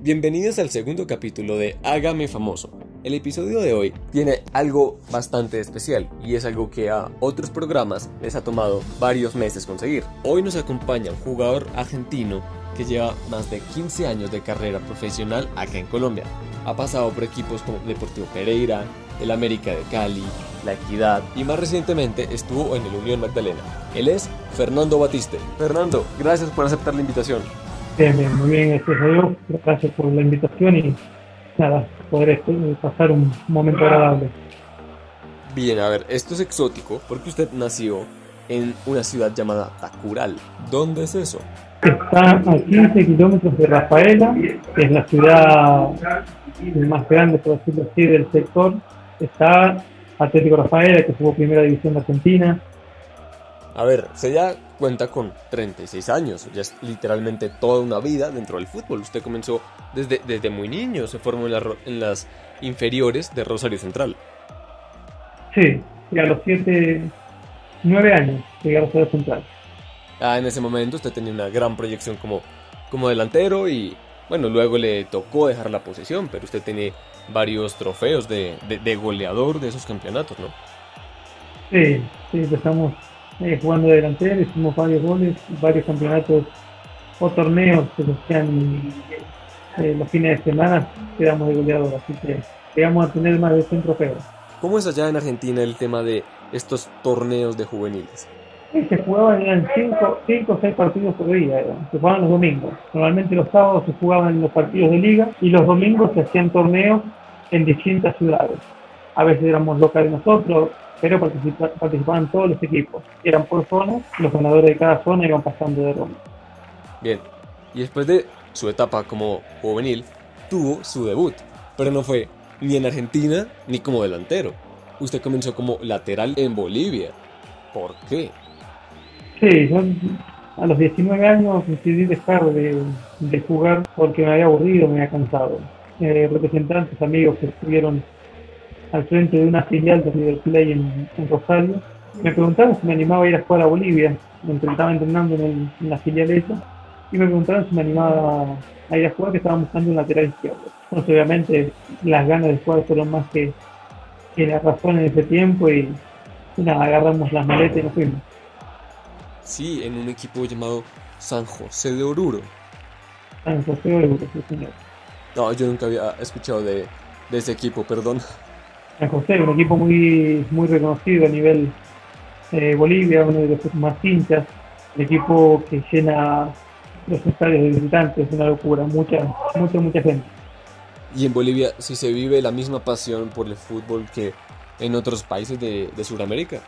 Bienvenidos al segundo capítulo de Hágame Famoso. El episodio de hoy tiene algo bastante especial y es algo que a otros programas les ha tomado varios meses conseguir. Hoy nos acompaña un jugador argentino que lleva más de 15 años de carrera profesional acá en Colombia. Ha pasado por equipos como Deportivo Pereira, el América de Cali, La Equidad y más recientemente estuvo en el Unión Magdalena. Él es Fernando Batiste. Fernando, gracias por aceptar la invitación. Bien, bien, muy bien, este yo. Gracias por la invitación y nada, poder este, pasar un momento agradable. Bien, a ver, esto es exótico porque usted nació en una ciudad llamada Tacural. ¿Dónde es eso? Está a 15 kilómetros de Rafaela, que es la ciudad más grande, por decirlo así, del sector. Está Atlético Rafaela, que jugó primera división de Argentina. A ver, se ya cuenta con 36 años, ya es literalmente toda una vida dentro del fútbol. Usted comenzó desde, desde muy niño, se formó en, en las inferiores de Rosario Central. Sí, y a los 7, 9 años llegué a Rosario Central. Ah, en ese momento usted tenía una gran proyección como, como delantero y bueno, luego le tocó dejar la posición, pero usted tiene varios trofeos de, de, de goleador de esos campeonatos, ¿no? Sí, sí, empezamos eh, jugando de delantero, hicimos varios goles, varios campeonatos o torneos que se hacían eh, los fines de semana, quedamos de goleador, así que llegamos a tener más de 100 trofeos. ¿Cómo es allá en Argentina el tema de estos torneos de juveniles? Sí, se jugaban eran 5 o 6 partidos por día, se jugaban los domingos. Normalmente los sábados se jugaban los partidos de liga y los domingos se hacían torneos en distintas ciudades. A veces éramos locales nosotros, pero participaban todos los equipos. Eran por zona, los ganadores de cada zona iban pasando de ronda. Bien, y después de su etapa como juvenil, tuvo su debut, pero no fue ni en Argentina ni como delantero. Usted comenzó como lateral en Bolivia. ¿Por qué? Sí, yo a los 19 años decidí dejar de, de jugar porque me había aburrido, me había cansado. Eh, representantes, amigos que estuvieron al frente de una filial de River Plate en, en, Rosario, me preguntaron si me animaba a ir a jugar a Bolivia, me estaba entrenando en, el, en la filial esa, y me preguntaron si me animaba a ir a jugar, que estaba buscando un lateral izquierdo. Entonces, obviamente, las ganas de jugar fueron más que, que la razón en ese tiempo, y, y nada, agarramos las maletas y nos fuimos. Sí, en un equipo llamado San José de Oruro. San José de Oruro, sí, señor. No, yo nunca había escuchado de, de ese equipo, perdón. San José, un equipo muy, muy reconocido a nivel eh, Bolivia, uno de los más hinchas, el equipo que llena los estadios de visitantes, es una locura, mucha, mucha, mucha gente. Y en Bolivia sí se vive la misma pasión por el fútbol que en otros países de, de Sudamérica.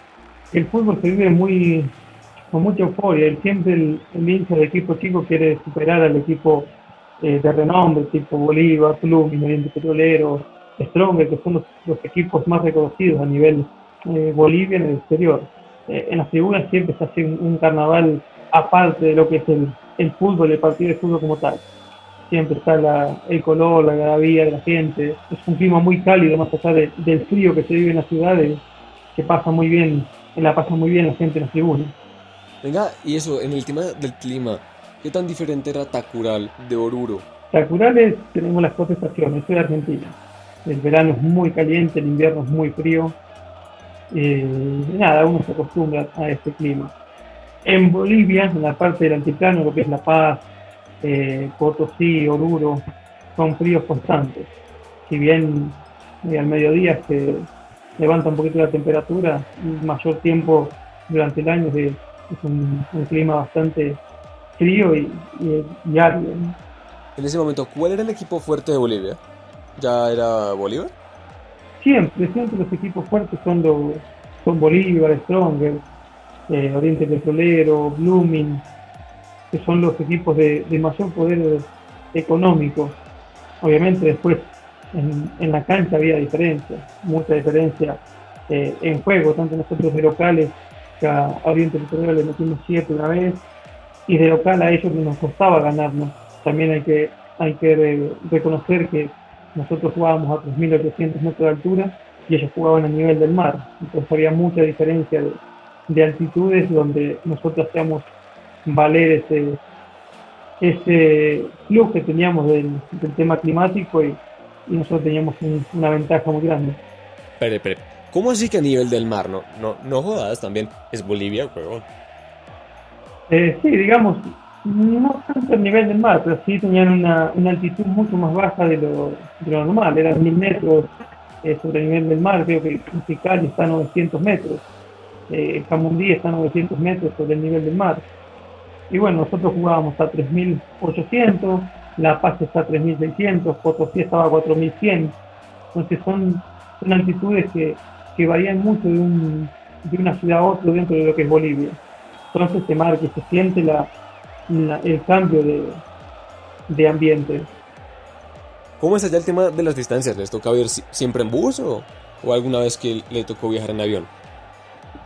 El fútbol se vive muy con mucha euforia, siempre el, el hincha del equipo chico quiere superar al equipo eh, de renombre, tipo Bolívar, Plumin, Oriente Petrolero, Stronger, que son los, los, equipos más reconocidos a nivel eh, Bolivia en el exterior. Eh, en las tribunas siempre se hace un, un, carnaval aparte de lo que es el, el, fútbol, el partido de fútbol como tal. Siempre está la, el color, la gravía de la gente. Es un clima muy cálido, más allá de, del frío que se vive en las ciudades, que pasa muy bien, la pasa muy bien la gente en las tribunas. Venga, y eso, en el tema del clima, ¿qué tan diferente era Tacural de Oruro? Tacural es, tenemos las cuatro estaciones, soy de Argentina. El verano es muy caliente, el invierno es muy frío. Eh, nada, uno se acostumbra a este clima. En Bolivia, en la parte del altiplano, lo que es La Paz, eh, Potosí, Oruro, son fríos constantes. Si bien eh, al mediodía se levanta un poquito la temperatura, mayor tiempo durante el año es, un, clima bastante frío y, árido. En ese momento, ¿cuál era el equipo fuerte de Bolivia? ¿Ya era Bolívar? Siempre, siempre los equipos fuertes son los son Bolívar, Stronger, eh, Oriente Petrolero, Blooming, que son los equipos de, de mayor poder económico. Obviamente después en, la cancha había diferencia, mucha diferencia eh, en juego, tanto nosotros de locales, que a Oriente Petrolero le metimos 7 una vez, y de local a ellos nos costaba ganarnos. También hay que, hay que re, reconocer que nosotros jugábamos a 3.800 metros de altura y ellos jugaban a nivel del mar. Entonces había mucha diferencia de, de altitudes donde nosotros hacíamos valer ese, ese plus que teníamos del, tema climático y, nosotros teníamos una ventaja muy grande. Pero, pero, ¿cómo así que a nivel del mar? No, no, no jodas, también es Bolivia, huevón. Eh, sí, digamos, no tanto a nivel del mar, pero sí tenían una, una altitud mucho más baja de lo, de lo normal, eran mil metros eh, sobre el nivel del mar, creo que Cali está a 900 metros, eh, Camundí está a 900 metros sobre el nivel del mar. Y bueno, nosotros jugábamos a 3.800, La Paz está a 3.600, Potosí estaba a 4.100. Entonces son, son altitudes que, que varían mucho de, un, de una ciudad a otra dentro de lo que es Bolivia. Entonces se marca, se siente la, el cambio de, de ambiente. ¿Cómo es allá el tema de las distancias? ¿Les toca ir siempre en bus o, o alguna vez que le tocó viajar en avión?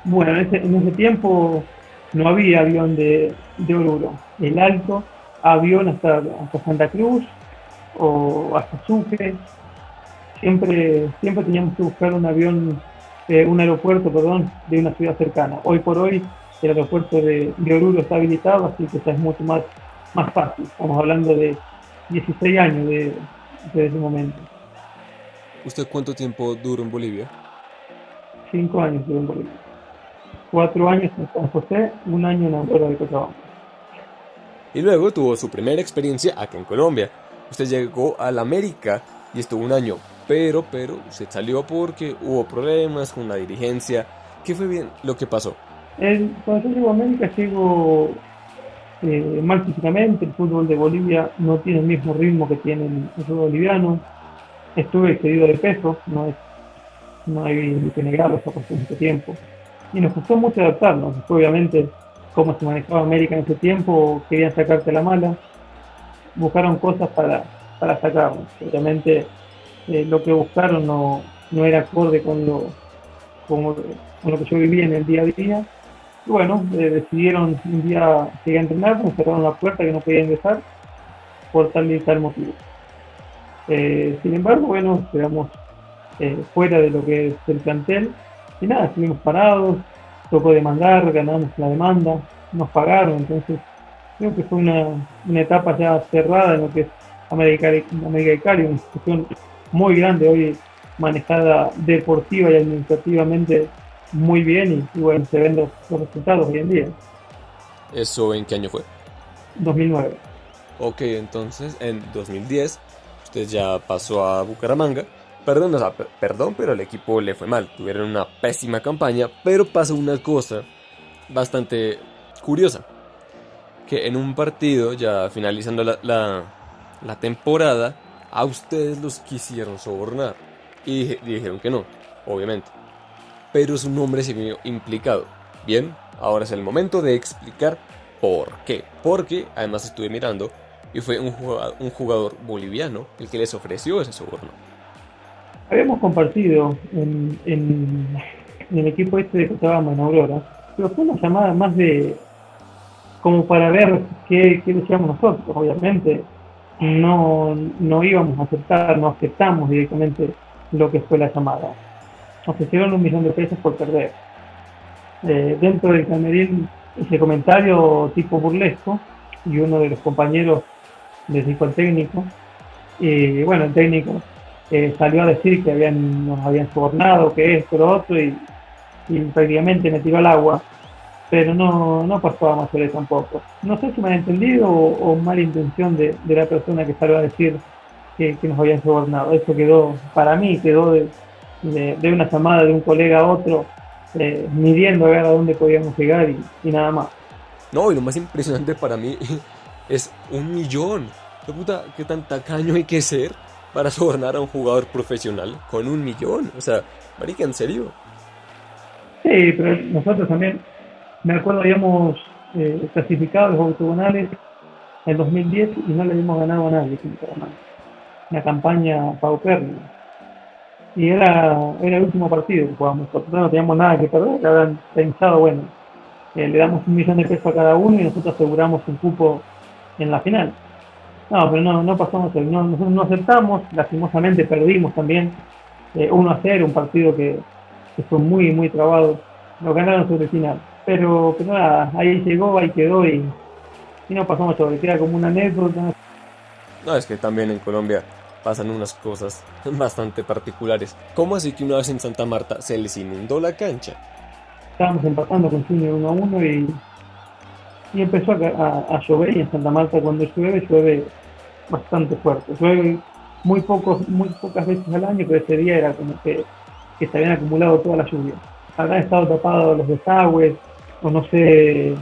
Bueno, en ese, en ese tiempo no había avión de, de Oruro. El alto, avión hasta, hasta Santa Cruz o hasta Sucre. Siempre, siempre teníamos que buscar un avión, eh, un aeropuerto, perdón, de una ciudad cercana. Hoy por hoy el aeropuerto de, de Oruro está habilitado, así que es mucho más, más fácil. Estamos hablando de 16 años de, de ese momento. ¿Usted cuánto tiempo duró en Bolivia? Cinco años duró en Bolivia cuatro años en San José, un año en Aurora de Cochabamba. Y luego tuvo su primera experiencia aquí en Colombia. Usted llegó a la América y estuvo un año, pero, pero, usted salió porque hubo problemas con la dirigencia. ¿Qué fue bien lo que pasó? Cuando yo llego a América llego mal físicamente, el fútbol de Bolivia no tiene el mismo ritmo que tiene el, fútbol boliviano. Estuve excedido de peso, no es no hay que negarlo, eso pasó mucho tiempo y nos costó mucho adaptarnos. Obviamente, como se manejaba América en ese tiempo, querían sacarte la mala, buscaron cosas para, para sacarnos. Obviamente, eh, lo que buscaron no, no era acorde con lo, con, lo que yo vivía en el día a día. Y bueno, eh, decidieron un día seguir a entrenar, cerraron la puerta que no podía ingresar por tal y tal motivo. Eh, sin embargo, bueno, quedamos fuera de lo que es el plantel y nada, estuvimos parados, tocó demandar, ganamos la demanda, nos pagaron, entonces creo que fue una, una etapa ya cerrada en lo que es América, América Cali, una institución muy grande hoy manejada deportiva y administrativamente muy bien y, bueno, se ven los, los, resultados hoy en día. ¿Eso en qué año fue? 2009. Ok, entonces en 2010 usted ya pasó a Bucaramanga Perdón, perdón, pero el equipo le fue mal. Tuvieron una pésima campaña, pero pasó una cosa bastante curiosa. Que en un partido, ya finalizando la, la, temporada, a ustedes los quisieron sobornar. Y, dijeron que no, obviamente. Pero su nombre se vio implicado. Bien, ahora es el momento de explicar por qué. Porque además estuve mirando y fue un jugador, boliviano el que les ofreció ese soborno habíamos compartido en, el equipo este de Cochabamba, en Aurora, pero fue una llamada más de como para ver qué, qué decíamos nosotros, obviamente no, no íbamos a aceptar, no aceptamos directamente lo que fue la llamada. Ofrecieron un millón de pesos por perder. Eh, dentro del camerín, ese comentario tipo burlesco, y uno de los compañeros le dijo al técnico, y bueno, el técnico salió a decir que habían, nos habían sobornado, que esto, lo otro, y, prácticamente me tiró al agua. Pero no, no pasó a mayores tampoco. No sé si me han entendido o, mala intención de, la persona que salió a decir que, nos habían sobornado. Eso quedó, para mí, quedó de, de, una llamada de un colega a otro, eh, midiendo a ver a dónde podíamos llegar y, nada más. No, y lo más impresionante para mí es un millón. ¿Qué puta, qué tan tacaño hay que ser para sobornar a un jugador profesional con un millón. O sea, marica, ¿en serio? Sí, pero nosotros también, me acuerdo, habíamos eh, clasificado los octogonales en 2010 y no le habíamos ganado a nadie Una campaña paupérrima. Y era, era el último partido que jugábamos. Nosotros no teníamos nada que perder, habían pensado, bueno, eh, le damos un millón de pesos a cada uno y nosotros aseguramos un cupo en la final. No, pero no, no pasamos, no, nosotros no aceptamos, lastimosamente perdimos también 1 eh, a 0, un partido que, fue muy, muy trabado. Nos ganaron sobre el final. Pero, pero nada, ahí llegó, ahí quedó y, y no pasamos sobre, queda como una anécdota. No, es que también en Colombia pasan unas cosas bastante particulares. ¿Cómo así que una vez en Santa Marta se les inundó la cancha? Estábamos empatando con Junior 1 a 1 y, y empezó a, a, llover y en Santa Marta cuando llueve, llueve bastante fuerte. Llueve muy, pocos, muy pocas veces al año, pero ese día era como que, que se habían acumulado toda la lluvia. Habrán estado tapados los desagües, o no sé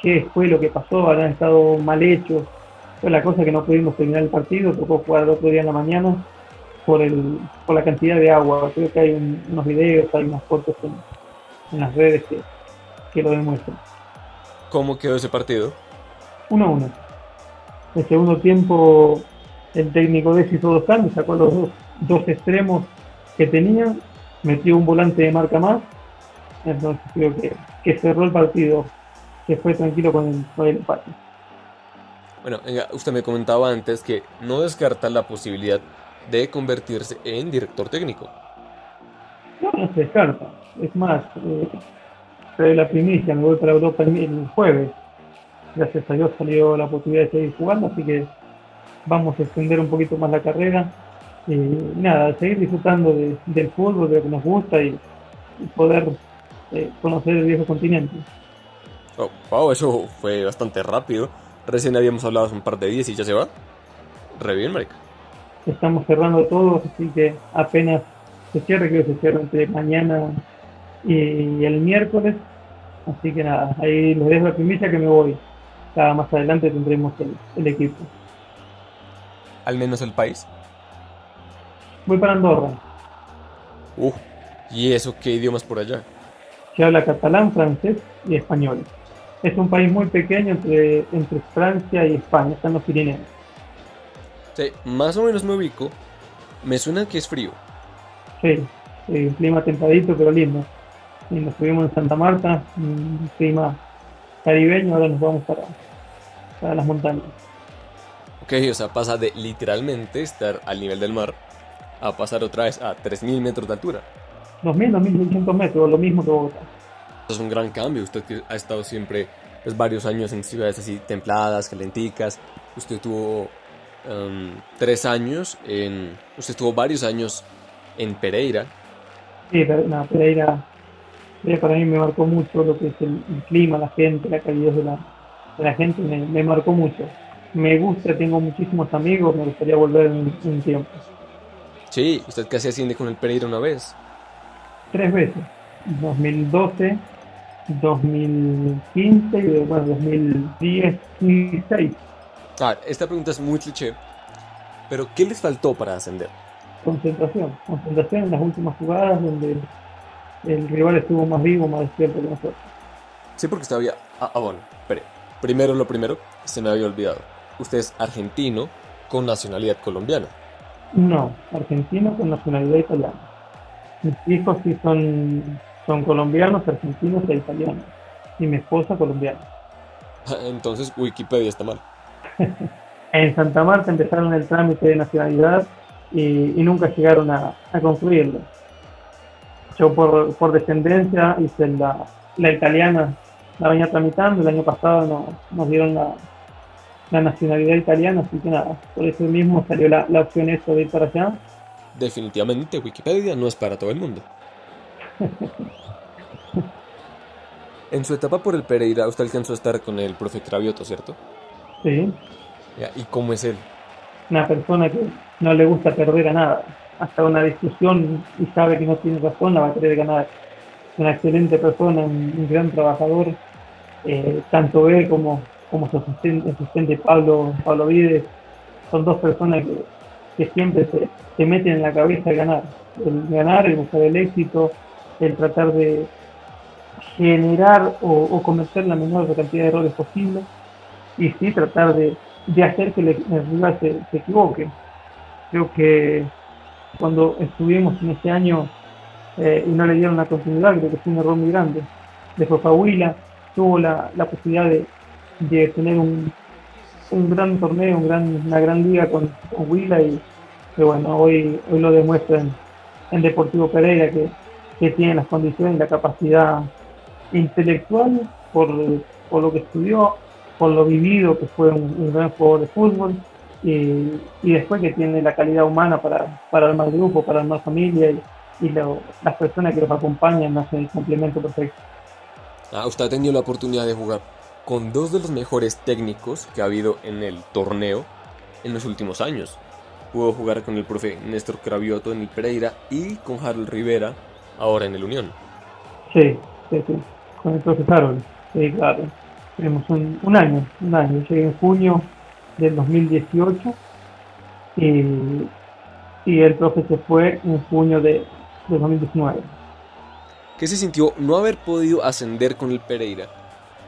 qué fue lo que pasó, habrán estado mal hechos. Fue la cosa que no pudimos terminar el partido, tocó jugar el otro día en la mañana por, el, por la cantidad de agua. Creo que hay unos videos, hay unas fotos en, en las redes que, que, lo demuestran. ¿Cómo quedó ese partido? 1 a 1. El segundo tiempo el técnico de hizo dos cambios, sacó los dos, dos extremos que tenía, metió un volante de marca más, entonces creo que, que cerró el partido, que fue tranquilo con el, con el empate. Bueno, venga, usted me comentaba antes que no descarta la posibilidad de convertirse en director técnico. No, no se descarta. Es más, eh, la primicia, me voy para Europa el, el jueves. Gracias a Dios salió la posibilidad de seguir jugando, así que vamos a extender un poquito más la carrera. Y nada, seguir disfrutando de, del fútbol, de lo que nos gusta y, y poder eh, conocer el viejo continente. Oh, wow, eso fue bastante rápido. Recién habíamos hablado hace un par de días y ya se va. Re bien, marica. Estamos cerrando todo, así que apenas se cierre, creo que se cierra entre mañana y el miércoles. Así que nada, ahí les dejo la primicia que me voy. Ya más adelante tendremos el, el equipo. ¿Al menos el país? Voy para Andorra. Uh, ¿y eso qué idiomas por allá? Se habla catalán, francés y español. Es un país muy pequeño entre, entre Francia y España, están los Pirineos. Sí, más o menos me ubico. Me suena que es frío. Sí, sí un clima templadito pero lindo. Y nos subimos en Santa Marta, un clima caribeño, ahora nos vamos para, para las montañas. Ok, o sea, pasa de literalmente estar al nivel del mar a pasar otra vez a 3.000 metros de altura. 2.000, 2.600 metros, lo mismo que Bogotá. Es un gran cambio. Usted que ha estado siempre pues, varios años en ciudades así templadas, calenticas. Usted tuvo um, tres años en. Usted tuvo varios años en Pereira. Sí, no, Pereira, Pereira para mí me marcó mucho lo que es el, el clima, la gente, la calidad de la, de la gente, me, me, marcó mucho. Me gusta, tengo muchísimos amigos, me gustaría volver en un tiempo. Sí, ¿usted casi asciende con el Pereira una vez? Tres veces. 2012, 2015 y bueno, 2010 y 2016. Ah, esta pregunta es muy cliché, pero ¿qué les faltó para ascender? Concentración, concentración en las últimas jugadas donde el rival estuvo más vivo, más despierto que nosotros. Sí, porque estaba... Ah, ah, bueno, espere. Primero lo primero, se me había olvidado. Usted es argentino con nacionalidad colombiana. No, argentino con nacionalidad italiana. Mis hijos sí son, son colombianos, argentinos e italianos. Y mi esposa colombiana. Entonces Wikipedia está mal. en Santa Marta empezaron el trámite de nacionalidad y, y nunca llegaron a, a, concluirlo. Yo por, por descendencia hice la, la, italiana, la venía tramitando, el año pasado no, nos dieron la, la, nacionalidad italiana, así que nada, por eso mismo salió la, la opción eso de ir para allá. Definitivamente Wikipedia no es para todo el mundo. en su etapa por el Pereira, usted alcanzó a estar con el profe Cravioto, ¿cierto? Sí. ¿Y cómo es él? Una persona que no le gusta perder a nada. Hasta una discusión y sabe que no tiene razón, la va a querer ganar. Una excelente persona, un, un gran trabajador. Eh, tanto él como, como su asistente, asistente Pablo, Pablo Vides son dos personas que, que siempre se, se, meten en la cabeza el ganar. El ganar, el buscar el éxito, el tratar de generar o, cometer la menor cantidad de errores posible y sí tratar de, de hacer que el, rival se, se, equivoque. Creo que cuando estuvimos en ese año eh, y no le dieron la continuidad, creo que fue un error muy grande. Después Fahuila tuvo la, la posibilidad de, de tener un, un, gran torneo, un gran, una gran liga con, con Huila y que bueno, hoy, hoy lo demuestra en, en Deportivo Pereira que, que tiene las condiciones y la capacidad intelectual por, por lo que estudió, por lo vivido, que fue un, gran jugador de fútbol, y, después que tiene la calidad humana para, para armar grupo, para armar familia, y, las personas que los acompañan hacen el complemento perfecto. Ah, usted ha tenido la oportunidad de jugar con dos de los mejores técnicos que ha habido en el torneo en los últimos años. Pudo jugar con el profe Néstor Cravioto en el Pereira y con Harold Rivera ahora en el Unión. Sí, sí, sí, con el profe Harold, sí, claro. Tenemos un, un año, un año. llegué en junio del 2018 y, y el profe se fue en junio de, de 2019. ¿Qué se sintió no haber podido ascender con el Pereira,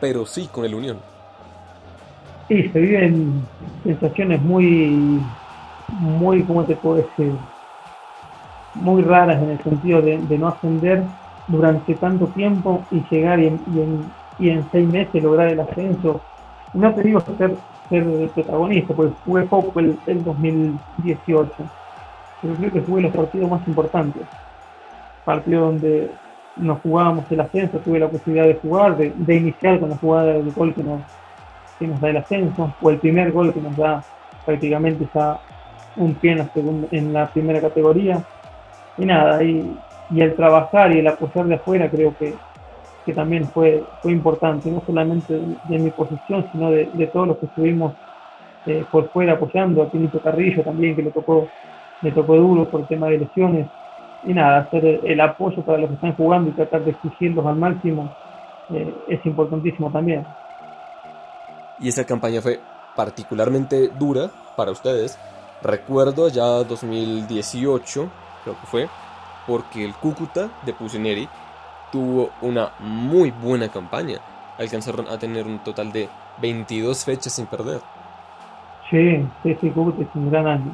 pero sí con el Unión? Sí, se viven sensaciones muy, muy, ¿cómo te puedo decir? Muy raras en el sentido de, no ascender durante tanto tiempo y llegar y en, y seis meses lograr el ascenso. No te digo ser, ser protagonista, porque jugué poco el, el 2018, pero creo que jugué los partidos más importantes. Partido donde nos jugábamos el ascenso, tuve la posibilidad de jugar, de, iniciar con la jugada del gol que nos, da el ascenso, o el primer gol que nos da prácticamente un pie en en la primera categoría. Y nada, y, y, el trabajar y el apoyar de afuera creo que, que también fue, fue importante, no solamente de, mi posición, sino de, de, todos los que estuvimos eh, por fuera apoyando, a Pinito Carrillo también, que le tocó, le tocó duro por el tema de lesiones, y nada, hacer el apoyo para los que están jugando y tratar de exigirlos al máximo eh, es importantísimo también. Y esa campaña fue particularmente dura para ustedes. Recuerdo ya 2018, creo que fue, porque el Cúcuta de Pusineri tuvo una muy buena campaña. Alcanzaron a tener un total de 22 fechas sin perder. Sí, sí, Cúcuta es un gran año.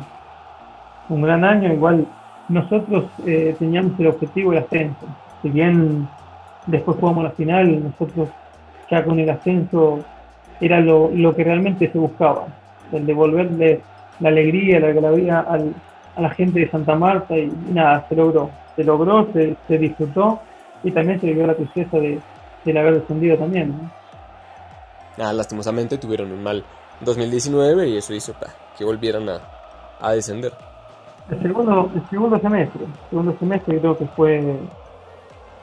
Un gran año, igual nosotros eh, teníamos el objetivo del ascenso. Si bien después jugamos la final, nosotros ya con el ascenso era lo, que realmente se buscaba, el devolverle la alegría, la alegría al, a la gente de Santa Marta y, nada, se logró. Se logró, se, disfrutó y también se dio la tristeza de, haber descendido también. ¿no? lastimosamente tuvieron un mal 2019 y eso hizo que volvieran a, a descender. El segundo, el segundo semestre, el segundo semestre creo que fue,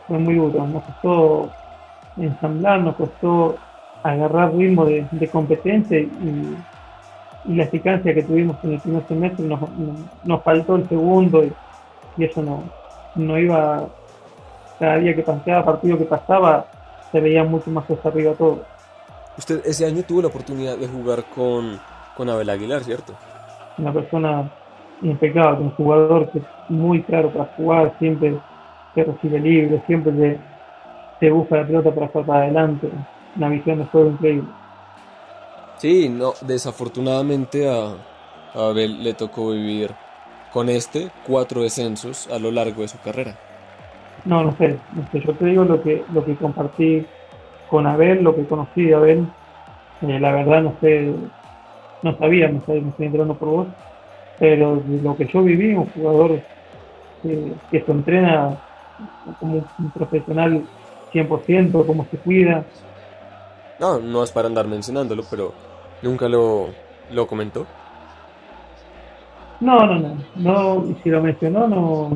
fue muy duro. Nos costó ensamblar, nos costó agarrar ritmo de, competencia y, la eficacia que tuvimos en el primer semestre nos, nos, faltó el segundo y, eso no, no iba, cada día que pasaba, partido que pasaba, se veía mucho más hasta arriba todo. Usted ese año tuvo la oportunidad de jugar con, con Abel Aguilar, ¿cierto? Una persona impecable, un jugador que es muy claro para jugar, siempre se recibe libre, siempre se, busca la pelota para estar para adelante, una visión de juego increíble. Sí, no, desafortunadamente a, Abel le tocó vivir con este cuatro descensos a lo largo de su carrera. No, no sé, no sé, yo te digo lo que, lo que compartí con Abel, lo que conocí de Abel, eh, la verdad no sé, no sabía, me estoy enterando por vos, pero lo que yo viví, un jugador que, se entrena como un profesional 100%, cómo se cuida. No, no es para andar mencionándolo, pero nunca lo, lo comentó. No, no, no, no, si lo mencionó no,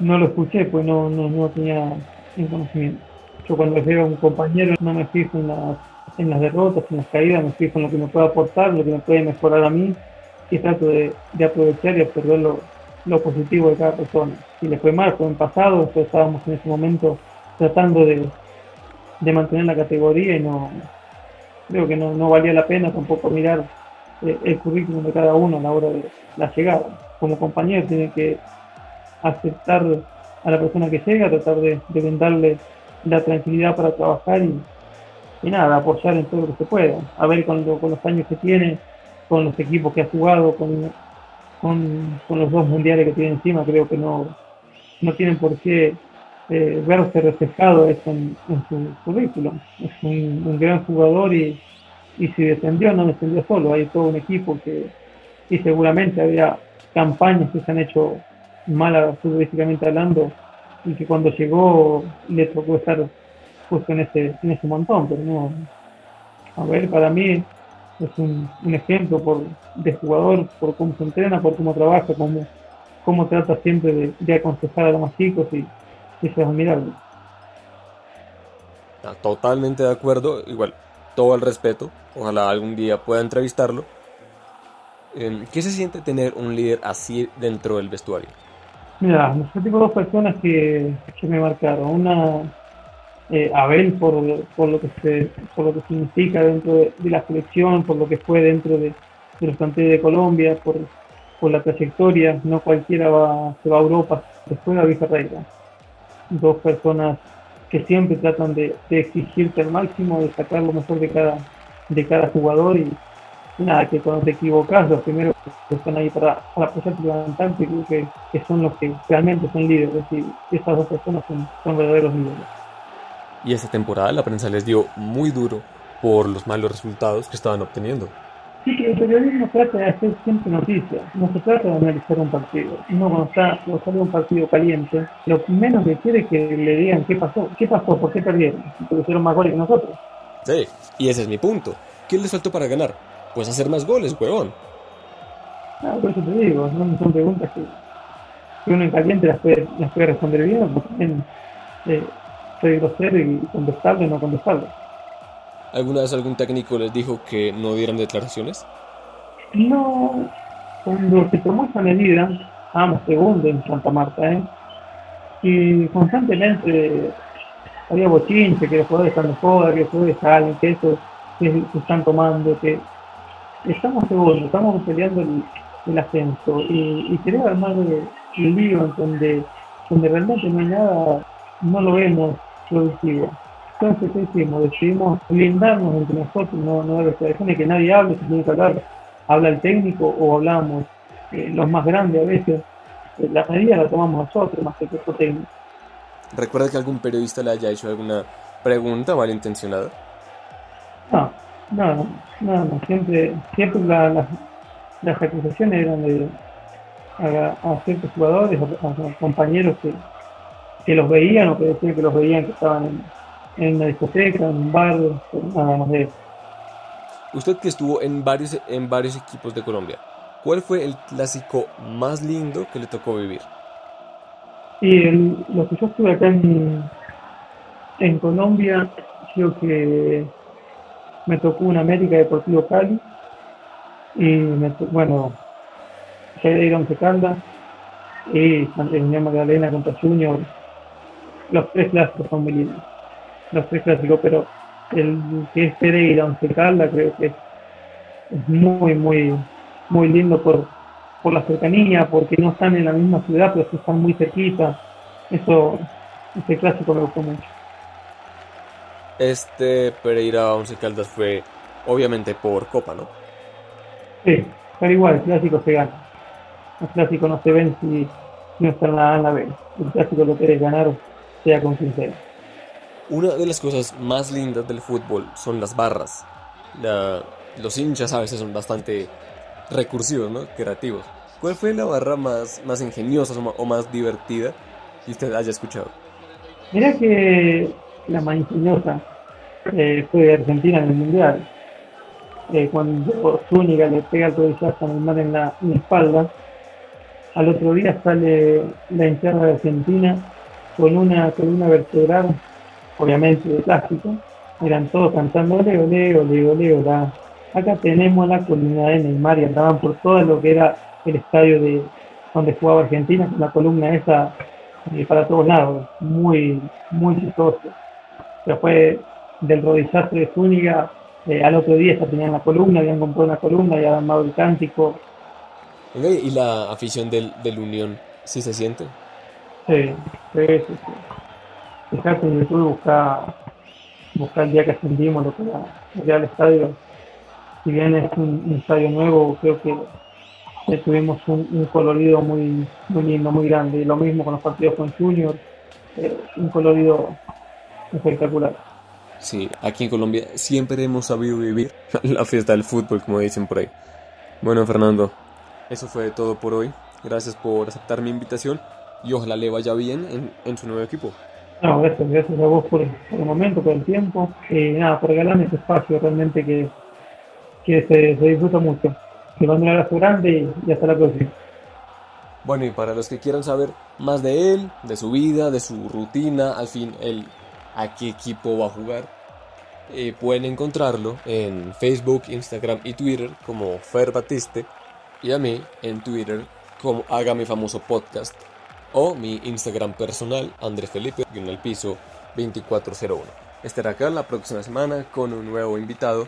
no lo escuché, pues no, no, no tenía conocimiento. Yo cuando veo a un compañero no me fijo en las, en las derrotas, en las caídas, me fijo en lo que me puede aportar, lo que me puede mejorar a mí y trato de, aprovechar y absorber lo, positivo de cada persona. Si le fue mal, fue en pasado, estábamos en ese momento tratando de, mantener la categoría y no creo que no, valía la pena tampoco mirar eh, el currículum de cada uno a la hora de la llegada. Como compañero tiene que aceptar a la persona que llega, tratar de, de darle la tranquilidad para trabajar y, y, nada, apoyar en todo lo que se pueda. A ver con, con los años que tiene, con los equipos que ha jugado, con, con, los dos mundiales que tiene encima, creo que no, no tienen por qué eh, verse reflejado eso en, su currículum. Es un, gran jugador y, y, si descendió, no descendió solo, hay todo un equipo que, y seguramente había campañas que se han hecho malas futbolísticamente hablando y que cuando llegó le tocó estar justo en ese, en ese montón, pero no, a ver, para mí es un, ejemplo por, de jugador, por cómo se entrena, por cómo trabaja, cómo, cómo trata siempre de, de aconsejar a los más chicos y, y eso es admirable. Ah, totalmente de acuerdo, igual, todo el respeto, ojalá algún día pueda entrevistarlo. ¿Qué se siente tener un líder así dentro del vestuario? Mira, yo tengo dos personas que, que me marcaron. Una, eh, Abel, por, por, lo que se, por lo que significa dentro de, la selección, por lo que fue dentro de, de los planteles de Colombia, por, por la trayectoria. No cualquiera va, se va a Europa, después a Ferreira. Dos personas que siempre tratan de, de, exigirte al máximo, de sacar lo mejor de cada, de cada jugador y, nada, que cuando te equivocas, los primeros que están ahí para, para apoyarte y levantarte, creo que, que, son los que realmente son líderes y esas dos personas son, son verdaderos líderes. Y esta temporada la prensa les dio muy duro por los malos resultados que estaban obteniendo. Sí, que el periodismo trata de hacer siempre noticias, no se trata de analizar un partido. Uno cuando, está, cuando sale un partido caliente, lo menos que quiere es que le digan qué pasó, qué pasó, por qué perdieron, porque hicieron más goles que nosotros. Sí, y ese es mi punto. ¿Qué les faltó para ganar? Pues hacer más goles, huevón. Ah, por eso te digo, no son preguntas que, que uno en caliente las puede, las puede responder bien, porque también eh, soy grosero y contestable o no contestable. ¿Alguna vez algún técnico les dijo que no dieran declaraciones? No, cuando se tomó esa medida, estábamos segundo en Santa Marta, ¿eh? y constantemente había bochinche, que los jugadores están de joda, que los jugadores salen, que eso que están tomando, que estamos segundos, estamos peleando el, el ascenso y, y querer armar el, el lío en donde, donde realmente no hay nada, no lo vemos productivo. Entonces, ¿qué hicimos? Decidimos blindarnos entre nosotros, no, no dar declaraciones, que nadie hable, si tiene que hablar, habla el técnico o hablamos eh, los más grandes a veces. Eh, la medida la tomamos nosotros, más que el cuerpo técnico. ¿Recuerdas que algún periodista le haya hecho alguna pregunta malintencionada? No, no, no, no, no. siempre, siempre la, la, las acusaciones eran de a, a ciertos jugadores, a, a compañeros que, que los veían o que decían que los veían que estaban en, en una discoteca, en un bar, nada más de eso. Usted que estuvo en varios, en varios equipos de Colombia, ¿cuál fue el clásico más lindo que le tocó vivir? Y el, lo que yo estuve acá en, en Colombia, creo que me tocó un América Deportivo Cali y me bueno, Pereira Once Caldas y Unión Magdalena contra Junior. Los tres clásicos son muy lindos. Los tres clásicos, pero el que es Pereira Once Caldas creo que es, es muy, muy, muy lindo por, por la cercanía, porque no están en la misma ciudad, pero están muy cerquita. Eso, ese clásico me gustó mucho. Este Pereira Once Caldas fue obviamente por Copa, ¿no? Sí, pero igual, el clásico se gana. El clásico no se ven si no está en la A en la B. El clásico lo quieres ganar, sea con sea. Una de las cosas más lindas del fútbol son las barras. La- los hinchas a veces son bastante recursivos, ¿no? Creativos. ¿Cuál fue la barra más, más ingeniosa o ma- o más divertida que usted haya escuchado? Mirá que la más ingeniosa eh, fue Argentina en el Mundial. Eh, cuando Zúñiga le pega el rodillazo a Neymar en la, en la espalda, al otro día sale la hinchada de Argentina con una columna vertebral, obviamente de plástico, eran todos cantando ole, ole, ole, ole, ole. Acá tenemos la columna de Neymar y andaban por todo lo que era el estadio de donde jugaba Argentina con la columna esa eh, para todos lados, muy, muy chistoso. Después del rodillazo de Zúñiga, eh, al otro día ya tenían la columna, habían comprado una columna y habían dado el cántico. ¿Y la afición del, del Unión sí se siente? Sí, sí, sí, sí. Fijate en YouTube, buscar, buscar el día que ascendimos lo que era, lo que era el estadio. Si bien es un, estadio nuevo, creo que tuvimos un, un colorido muy, muy lindo, muy grande. Y lo mismo con los partidos con Junior, eh, un colorido espectacular. Sí, aquí en Colombia siempre hemos sabido vivir la fiesta del fútbol, como dicen por ahí. Bueno, Fernando, eso fue todo por hoy. Gracias por aceptar mi invitación y ojalá le vaya bien en, en su nuevo equipo. No, gracias, gracias a vos por, por el momento, por el tiempo. Y nada, por regalarme este espacio realmente que, que se, se disfruta mucho. Que mando un abrazo grande y hasta la próxima. Bueno, y para los que quieran saber más de él, de su vida, de su rutina, al fin, él, a qué equipo va a jugar, eh, pueden encontrarlo en Facebook, Instagram y Twitter como Fer Batiste y a mí en Twitter como Haga mi famoso podcast o mi Instagram personal André Felipe en el piso 2401. Estaré acá la próxima semana con un nuevo invitado